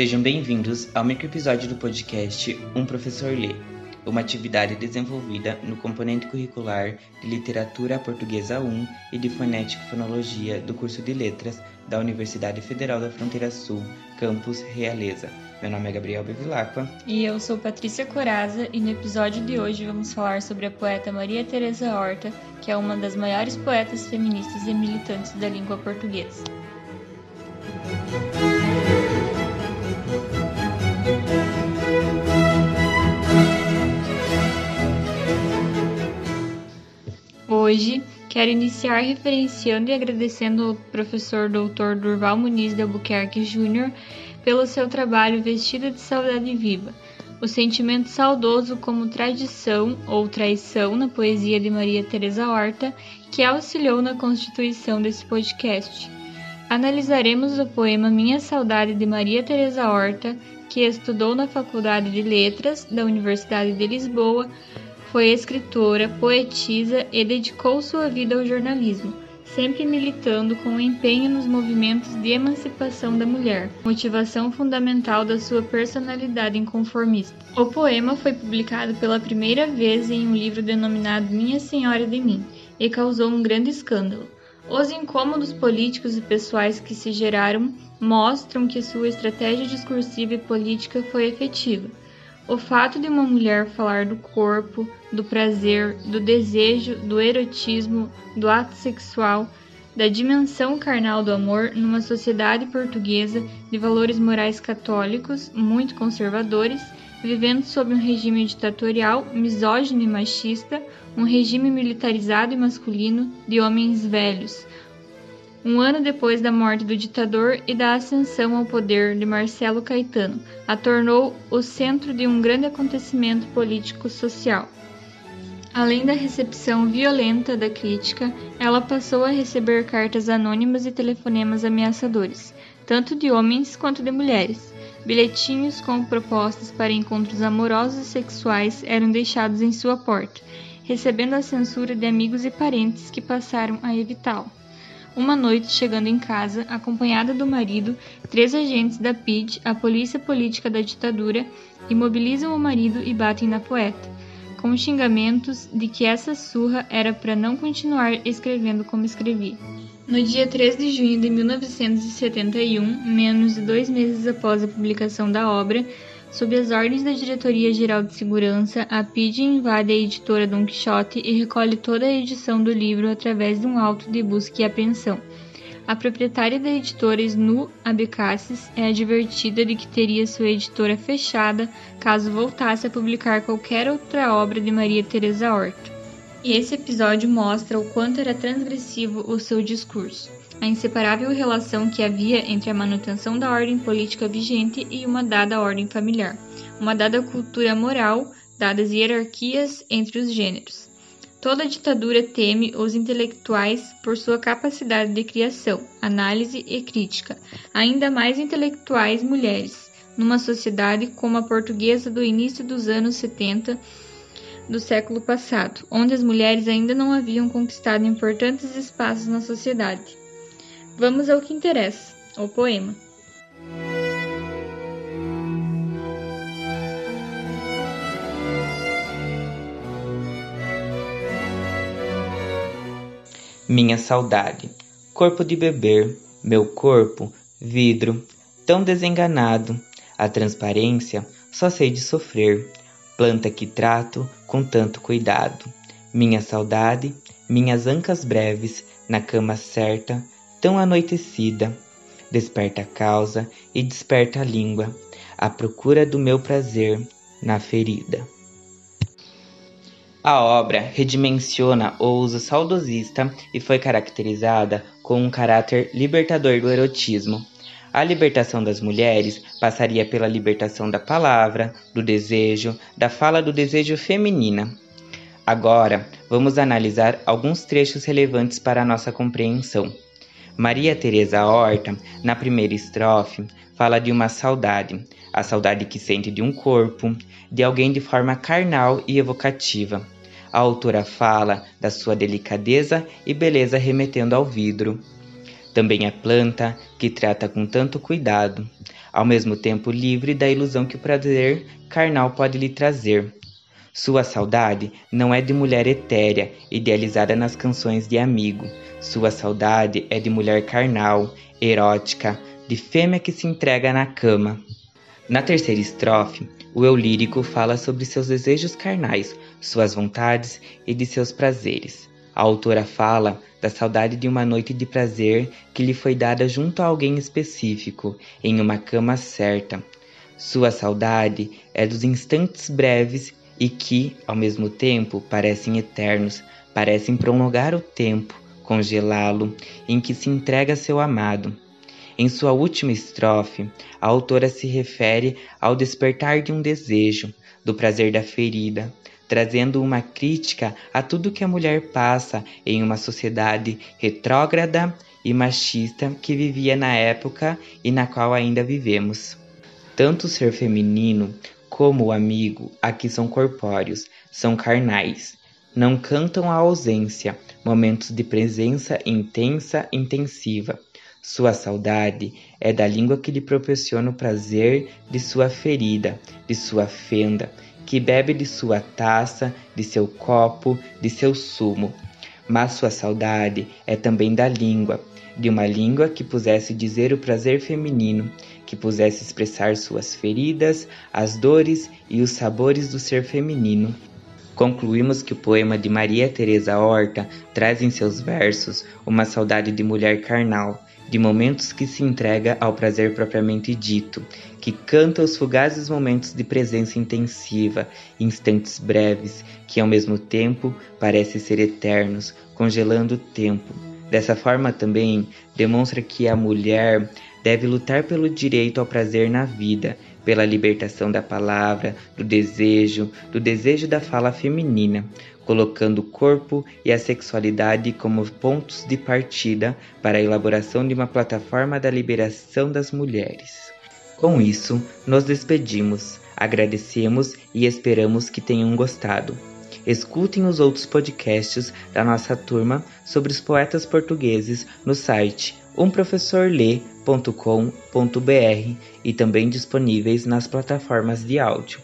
Sejam bem-vindos ao microepisódio do podcast Um Professor Lê, uma atividade desenvolvida no componente curricular de Literatura Portuguesa 1 e de Fonética e Fonologia do curso de Letras da Universidade Federal da Fronteira Sul, campus Realeza. Meu nome é Gabriel Bevilacqua. E eu sou Patrícia Coraza e no episódio de hoje vamos falar sobre a poeta Maria Teresa Horta, que é uma das maiores poetas feministas e militantes da língua portuguesa. Hoje, quero iniciar referenciando e agradecendo ao professor Dr. Durval Muniz de Albuquerque Júnior pelo seu trabalho Vestida de Saudade Viva, o sentimento saudoso como tradição ou traição na poesia de Maria Teresa Horta, que auxiliou na constituição desse podcast. Analisaremos o poema Minha Saudade de Maria Teresa Horta, que estudou na Faculdade de Letras da Universidade de Lisboa, foi escritora, poetisa e dedicou sua vida ao jornalismo, sempre militando com empenho nos movimentos de emancipação da mulher, motivação fundamental da sua personalidade inconformista. O poema foi publicado pela primeira vez em um livro denominado Minha Senhora de Mim e causou um grande escândalo. Os incômodos políticos e pessoais que se geraram mostram que sua estratégia discursiva e política foi efetiva o fato de uma mulher falar do corpo, do prazer, do desejo, do erotismo, do ato sexual, da dimensão carnal do amor numa sociedade portuguesa de valores morais católicos muito conservadores, vivendo sob um regime ditatorial, misógino e machista, um regime militarizado e masculino de homens velhos, um ano depois da morte do ditador e da ascensão ao poder de Marcelo Caetano, a tornou o centro de um grande acontecimento político-social. Além da recepção violenta da crítica, ela passou a receber cartas anônimas e telefonemas ameaçadores, tanto de homens quanto de mulheres. Bilhetinhos com propostas para encontros amorosos e sexuais eram deixados em sua porta, recebendo a censura de amigos e parentes que passaram a evitá-lo. Uma noite, chegando em casa, acompanhada do marido, três agentes da PID, a polícia política da ditadura, imobilizam o marido e batem na poeta, com xingamentos de que essa surra era para não continuar escrevendo como escrevia. No dia 3 de junho de 1971, menos de dois meses após a publicação da obra, Sob as ordens da Diretoria-Geral de Segurança, a PID invade a editora Don Quixote e recolhe toda a edição do livro através de um auto de busca e apreensão. A proprietária da editora Snu Abecassis é advertida de que teria sua editora fechada caso voltasse a publicar qualquer outra obra de Maria Teresa Horta. E esse episódio mostra o quanto era transgressivo o seu discurso a inseparável relação que havia entre a manutenção da ordem política vigente e uma dada ordem familiar, uma dada cultura moral, dadas hierarquias entre os gêneros. Toda ditadura teme os intelectuais por sua capacidade de criação, análise e crítica, ainda mais intelectuais mulheres, numa sociedade como a portuguesa do início dos anos 70 do século passado, onde as mulheres ainda não haviam conquistado importantes espaços na sociedade. Vamos ao que interessa, o poema. Minha saudade, corpo de beber, meu corpo, vidro, tão desenganado, a transparência só sei de sofrer, planta que trato com tanto cuidado. Minha saudade, minhas ancas breves, na cama certa, tão anoitecida, desperta a causa e desperta a língua, à procura do meu prazer na ferida. A obra redimensiona o uso saudosista e foi caracterizada com um caráter libertador do erotismo. A libertação das mulheres passaria pela libertação da palavra, do desejo, da fala do desejo feminina. Agora, vamos analisar alguns trechos relevantes para a nossa compreensão. Maria Teresa Horta, na primeira estrofe, fala de uma saudade, a saudade que sente de um corpo, de alguém de forma carnal e evocativa. A autora fala da sua delicadeza e beleza remetendo ao vidro. Também a planta que trata com tanto cuidado, ao mesmo tempo livre da ilusão que o prazer carnal pode lhe trazer. Sua saudade não é de mulher etérea, idealizada nas canções de amigo. Sua saudade é de mulher carnal, erótica, de fêmea que se entrega na cama. Na terceira estrofe, o eu lírico fala sobre seus desejos carnais, suas vontades e de seus prazeres. A autora fala da saudade de uma noite de prazer que lhe foi dada junto a alguém específico, em uma cama certa. Sua saudade é dos instantes breves e que, ao mesmo tempo, parecem eternos, parecem prolongar o tempo, congelá-lo, em que se entrega seu amado. Em sua última estrofe, a autora se refere ao despertar de um desejo, do prazer da ferida, trazendo uma crítica a tudo que a mulher passa em uma sociedade retrógrada e machista que vivia na época e na qual ainda vivemos. Tanto ser feminino como o amigo aqui são corpóreos, são carnais. Não cantam a ausência, momentos de presença intensa, intensiva. Sua saudade é da língua que lhe proporciona o prazer de sua ferida, de sua fenda, que bebe de sua taça, de seu copo, de seu sumo. Mas sua saudade é também da língua, de uma língua que pusesse dizer o prazer feminino, que pusesse expressar suas feridas, as dores e os sabores do ser feminino. Concluímos que o poema de Maria Teresa Horta traz em seus versos uma saudade de mulher carnal, de momentos que se entrega ao prazer propriamente dito, que canta os fugazes momentos de presença intensiva, instantes breves, que ao mesmo tempo parecem ser eternos, congelando o tempo. Dessa forma também demonstra que a mulher deve lutar pelo direito ao prazer na vida, pela libertação da palavra, do desejo, do desejo da fala feminina, colocando o corpo e a sexualidade como pontos de partida para a elaboração de uma plataforma da liberação das mulheres. Com isso, nos despedimos, agradecemos e esperamos que tenham gostado. Escutem os outros podcasts da nossa turma sobre os poetas portugueses no site umprofessorlê.com.br e também disponíveis nas plataformas de áudio.